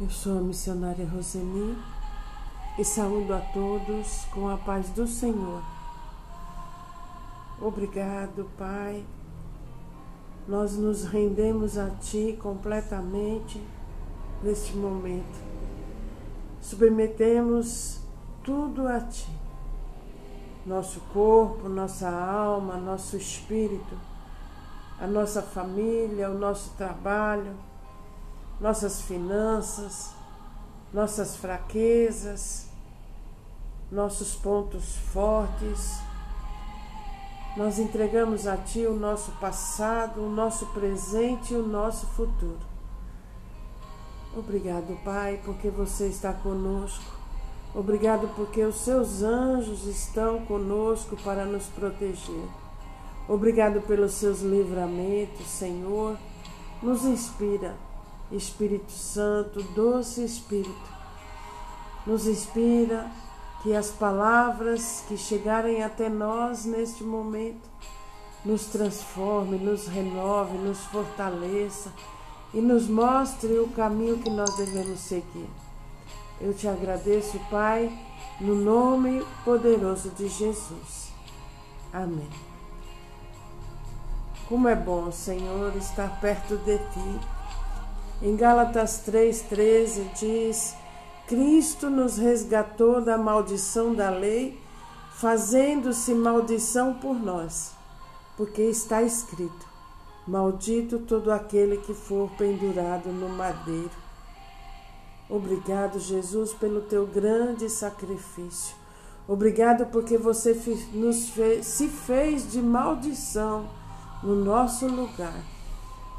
Eu sou a missionária Roseni e saúdo a todos com a paz do Senhor. Obrigado, Pai. Nós nos rendemos a Ti completamente neste momento. Submetemos tudo a Ti. Nosso corpo, nossa alma, nosso espírito, a nossa família, o nosso trabalho nossas finanças, nossas fraquezas, nossos pontos fortes. Nós entregamos a Ti o nosso passado, o nosso presente e o nosso futuro. Obrigado, Pai, porque você está conosco. Obrigado porque os seus anjos estão conosco para nos proteger. Obrigado pelos seus livramentos, Senhor. Nos inspira Espírito Santo, doce Espírito, nos inspira que as palavras que chegarem até nós neste momento nos transforme, nos renove, nos fortaleça e nos mostre o caminho que nós devemos seguir. Eu te agradeço, Pai, no nome poderoso de Jesus. Amém. Como é bom, Senhor, estar perto de ti em Gálatas 3,13 diz: Cristo nos resgatou da maldição da lei, fazendo-se maldição por nós, porque está escrito: Maldito todo aquele que for pendurado no madeiro. Obrigado, Jesus, pelo teu grande sacrifício. Obrigado porque você nos fez, se fez de maldição no nosso lugar.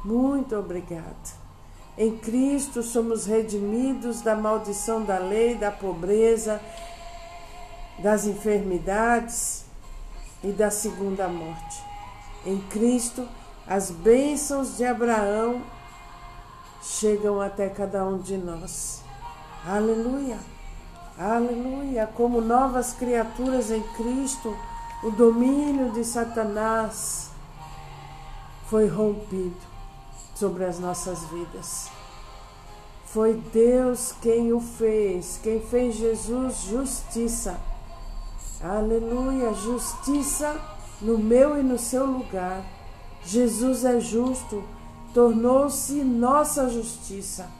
Muito obrigado. Em Cristo somos redimidos da maldição da lei, da pobreza, das enfermidades e da segunda morte. Em Cristo, as bênçãos de Abraão chegam até cada um de nós. Aleluia! Aleluia! Como novas criaturas em Cristo, o domínio de Satanás foi rompido sobre as nossas vidas. Foi Deus quem o fez, quem fez Jesus justiça. Aleluia, justiça no meu e no seu lugar. Jesus é justo, tornou-se nossa justiça.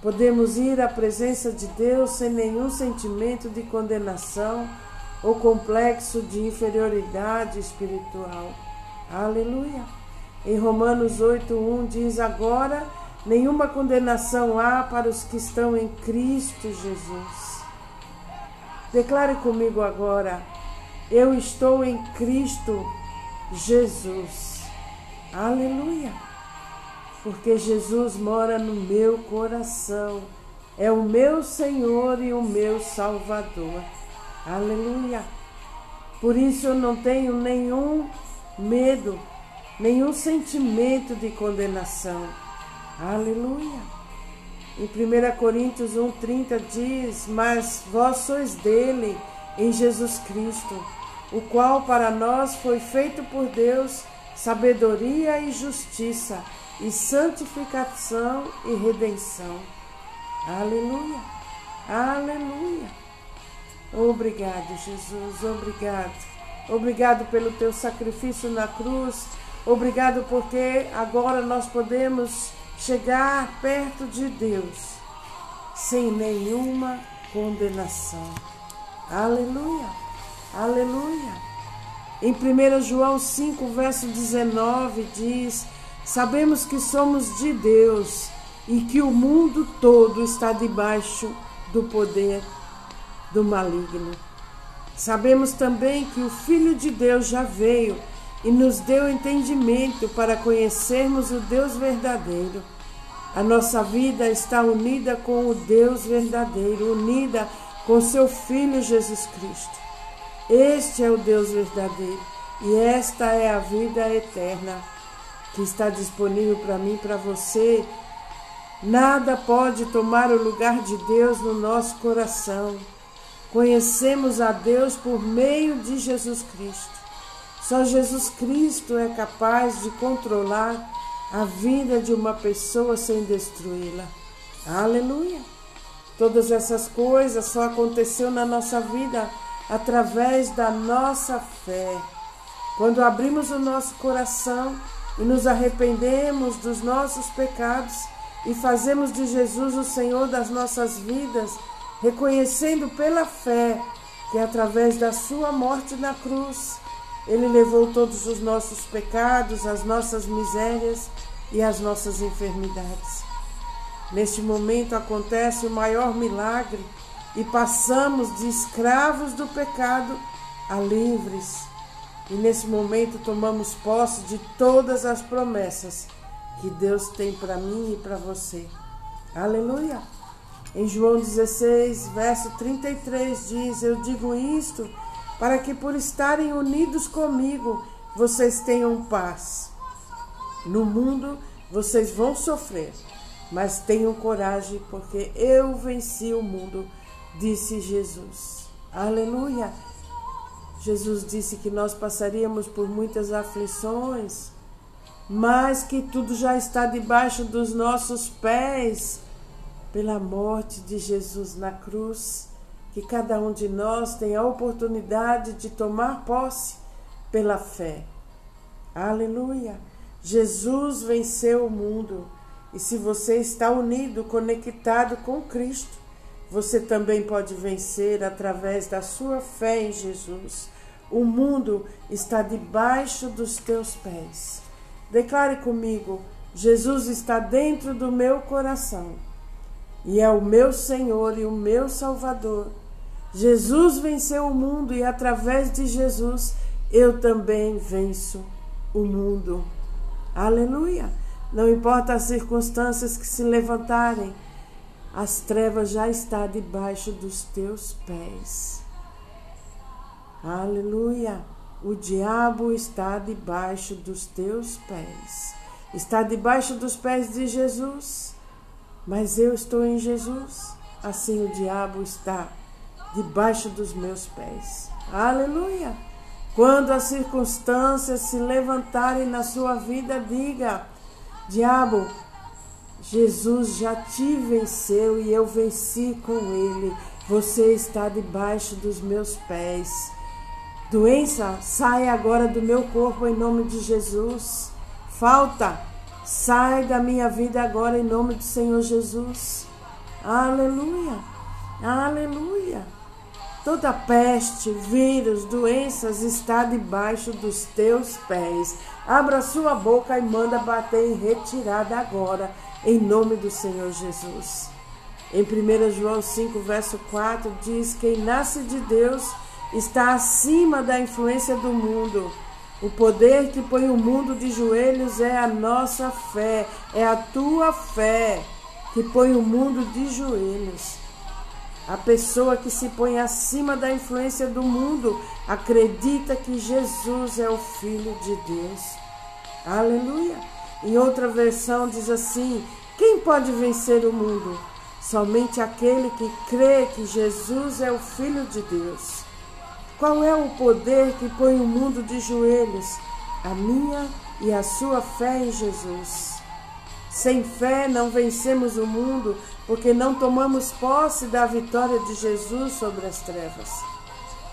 Podemos ir à presença de Deus sem nenhum sentimento de condenação ou complexo de inferioridade espiritual. Aleluia. Em Romanos 8:1 diz agora nenhuma condenação há para os que estão em Cristo Jesus. Declare comigo agora: eu estou em Cristo Jesus. Aleluia! Porque Jesus mora no meu coração. É o meu Senhor e o meu Salvador. Aleluia! Por isso eu não tenho nenhum medo nenhum sentimento de condenação. Aleluia. Em 1 Coríntios 1,30 diz: Mas vós sois dele, em Jesus Cristo, o qual para nós foi feito por Deus sabedoria e justiça, e santificação e redenção. Aleluia. Aleluia. Obrigado, Jesus. Obrigado. Obrigado pelo teu sacrifício na cruz Obrigado porque agora nós podemos chegar perto de Deus sem nenhuma condenação. Aleluia, aleluia. Em 1 João 5, verso 19 diz: Sabemos que somos de Deus e que o mundo todo está debaixo do poder do maligno. Sabemos também que o Filho de Deus já veio e nos deu entendimento para conhecermos o Deus verdadeiro. A nossa vida está unida com o Deus verdadeiro, unida com seu Filho Jesus Cristo. Este é o Deus verdadeiro e esta é a vida eterna que está disponível para mim e para você. Nada pode tomar o lugar de Deus no nosso coração. Conhecemos a Deus por meio de Jesus Cristo. Só Jesus Cristo é capaz de controlar a vida de uma pessoa sem destruí-la. Aleluia! Todas essas coisas só aconteceu na nossa vida através da nossa fé. Quando abrimos o nosso coração e nos arrependemos dos nossos pecados e fazemos de Jesus o Senhor das nossas vidas, reconhecendo pela fé que através da sua morte na cruz, ele levou todos os nossos pecados, as nossas misérias e as nossas enfermidades. Neste momento acontece o maior milagre e passamos de escravos do pecado a livres. E nesse momento tomamos posse de todas as promessas que Deus tem para mim e para você. Aleluia! Em João 16, verso 33 diz: Eu digo isto para que por estarem unidos comigo vocês tenham paz. No mundo vocês vão sofrer, mas tenham coragem, porque eu venci o mundo, disse Jesus. Aleluia! Jesus disse que nós passaríamos por muitas aflições, mas que tudo já está debaixo dos nossos pés pela morte de Jesus na cruz. Que cada um de nós tenha a oportunidade de tomar posse pela fé. Aleluia! Jesus venceu o mundo. E se você está unido, conectado com Cristo, você também pode vencer através da sua fé em Jesus. O mundo está debaixo dos teus pés. Declare comigo: Jesus está dentro do meu coração e é o meu Senhor e o meu Salvador. Jesus venceu o mundo e através de Jesus eu também venço o mundo. Aleluia! Não importa as circunstâncias que se levantarem, as trevas já estão debaixo dos teus pés. Aleluia! O diabo está debaixo dos teus pés. Está debaixo dos pés de Jesus. Mas eu estou em Jesus. Assim o diabo está debaixo dos meus pés. Aleluia! Quando as circunstâncias se levantarem na sua vida, diga: Diabo, Jesus já te venceu e eu venci com ele. Você está debaixo dos meus pés. Doença, sai agora do meu corpo em nome de Jesus. Falta, sai da minha vida agora em nome do Senhor Jesus. Aleluia, aleluia. Toda peste, vírus, doenças está debaixo dos teus pés. Abra sua boca e manda bater em retirada agora, em nome do Senhor Jesus. Em 1 João 5, verso 4, diz: Quem nasce de Deus está acima da influência do mundo. O poder que põe o mundo de joelhos é a nossa fé, é a tua fé que põe o mundo de joelhos. A pessoa que se põe acima da influência do mundo acredita que Jesus é o Filho de Deus. Aleluia! Em outra versão diz assim: Quem pode vencer o mundo? Somente aquele que crê que Jesus é o Filho de Deus. Qual é o poder que põe o mundo de joelhos? A minha e a sua fé em Jesus. Sem fé não vencemos o mundo, porque não tomamos posse da vitória de Jesus sobre as trevas.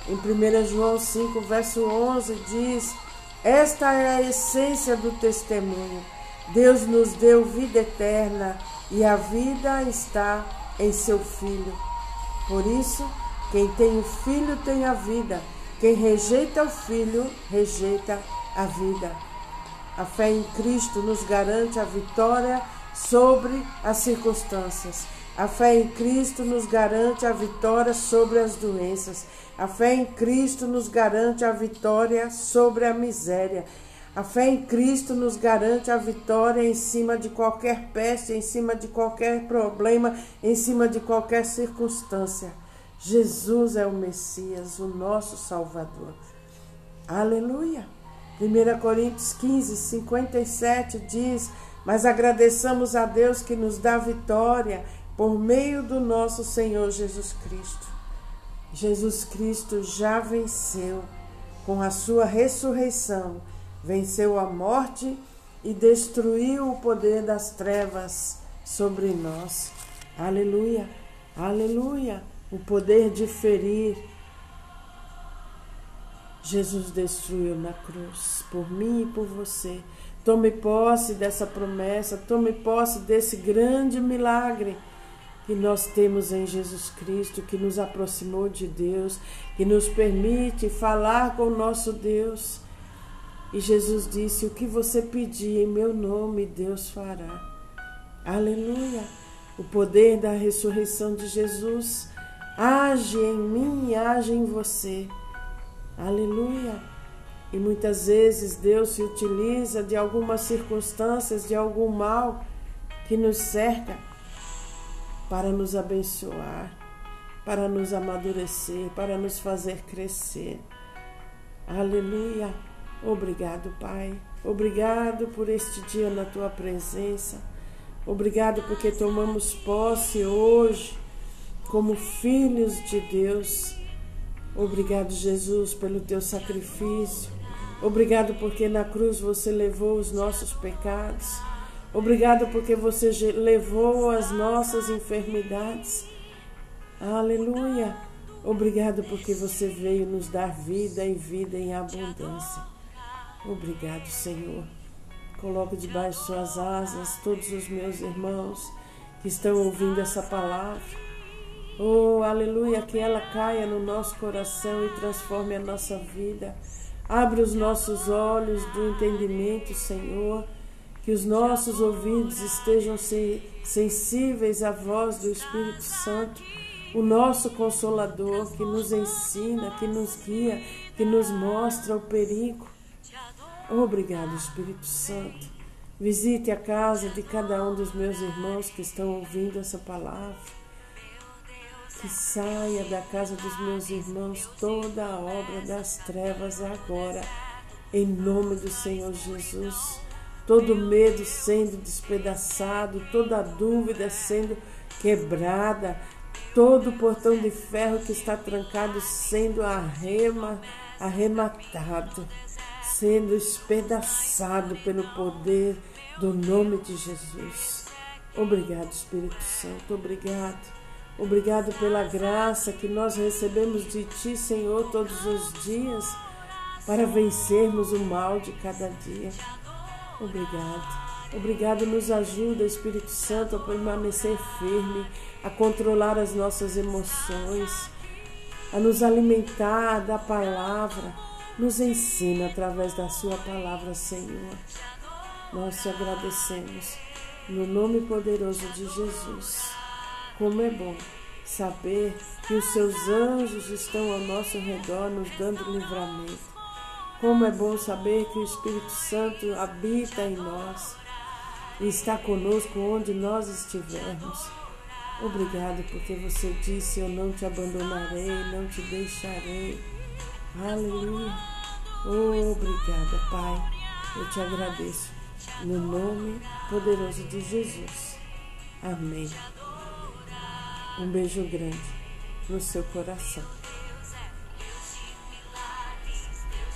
Em 1 João 5, verso 11 diz: Esta é a essência do testemunho. Deus nos deu vida eterna e a vida está em seu Filho. Por isso, quem tem o Filho tem a vida. Quem rejeita o Filho, rejeita a vida. A fé em Cristo nos garante a vitória sobre as circunstâncias. A fé em Cristo nos garante a vitória sobre as doenças. A fé em Cristo nos garante a vitória sobre a miséria. A fé em Cristo nos garante a vitória em cima de qualquer peste, em cima de qualquer problema, em cima de qualquer circunstância. Jesus é o Messias, o nosso Salvador. Aleluia! 1 Coríntios 15, 57 diz: Mas agradeçamos a Deus que nos dá vitória por meio do nosso Senhor Jesus Cristo. Jesus Cristo já venceu com a sua ressurreição, venceu a morte e destruiu o poder das trevas sobre nós. Aleluia, aleluia. O poder de ferir. Jesus destruiu na cruz por mim e por você. Tome posse dessa promessa, tome posse desse grande milagre que nós temos em Jesus Cristo, que nos aproximou de Deus, que nos permite falar com o nosso Deus. E Jesus disse: O que você pedir em meu nome, Deus fará. Aleluia! O poder da ressurreição de Jesus age em mim e age em você. Aleluia! E muitas vezes Deus se utiliza de algumas circunstâncias, de algum mal que nos cerca para nos abençoar, para nos amadurecer, para nos fazer crescer. Aleluia! Obrigado, Pai. Obrigado por este dia na tua presença. Obrigado porque tomamos posse hoje como filhos de Deus. Obrigado, Jesus, pelo teu sacrifício. Obrigado porque na cruz você levou os nossos pecados. Obrigado porque você levou as nossas enfermidades. Aleluia. Obrigado porque você veio nos dar vida e vida em abundância. Obrigado, Senhor. Coloco debaixo de suas asas todos os meus irmãos que estão ouvindo essa palavra. Oh, aleluia, que ela caia no nosso coração e transforme a nossa vida. Abre os nossos olhos do entendimento, Senhor que os nossos ouvidos estejam sensíveis à voz do Espírito Santo, o nosso Consolador, que nos ensina, que nos guia, que nos mostra o perigo. Obrigado, Espírito Santo. Visite a casa de cada um dos meus irmãos que estão ouvindo essa palavra. Que saia da casa dos meus irmãos toda a obra das trevas agora, em nome do Senhor Jesus todo medo sendo despedaçado, toda dúvida sendo quebrada, todo portão de ferro que está trancado sendo arrema, arrematado, sendo espedaçado pelo poder do nome de Jesus. Obrigado, Espírito Santo, obrigado. Obrigado pela graça que nós recebemos de Ti, Senhor, todos os dias, para vencermos o mal de cada dia. Obrigado. Obrigado, nos ajuda, Espírito Santo, a permanecer firme, a controlar as nossas emoções, a nos alimentar da palavra. Nos ensina através da Sua palavra, Senhor. Nós te agradecemos, no nome poderoso de Jesus. Como é bom saber que os seus anjos estão ao nosso redor, nos dando livramento. Como é bom saber que o Espírito Santo habita em nós e está conosco onde nós estivermos. Obrigado porque você disse: Eu não te abandonarei, não te deixarei. Aleluia. Obrigada, Pai. Eu te agradeço. No nome poderoso de Jesus. Amém. Um beijo grande no seu coração.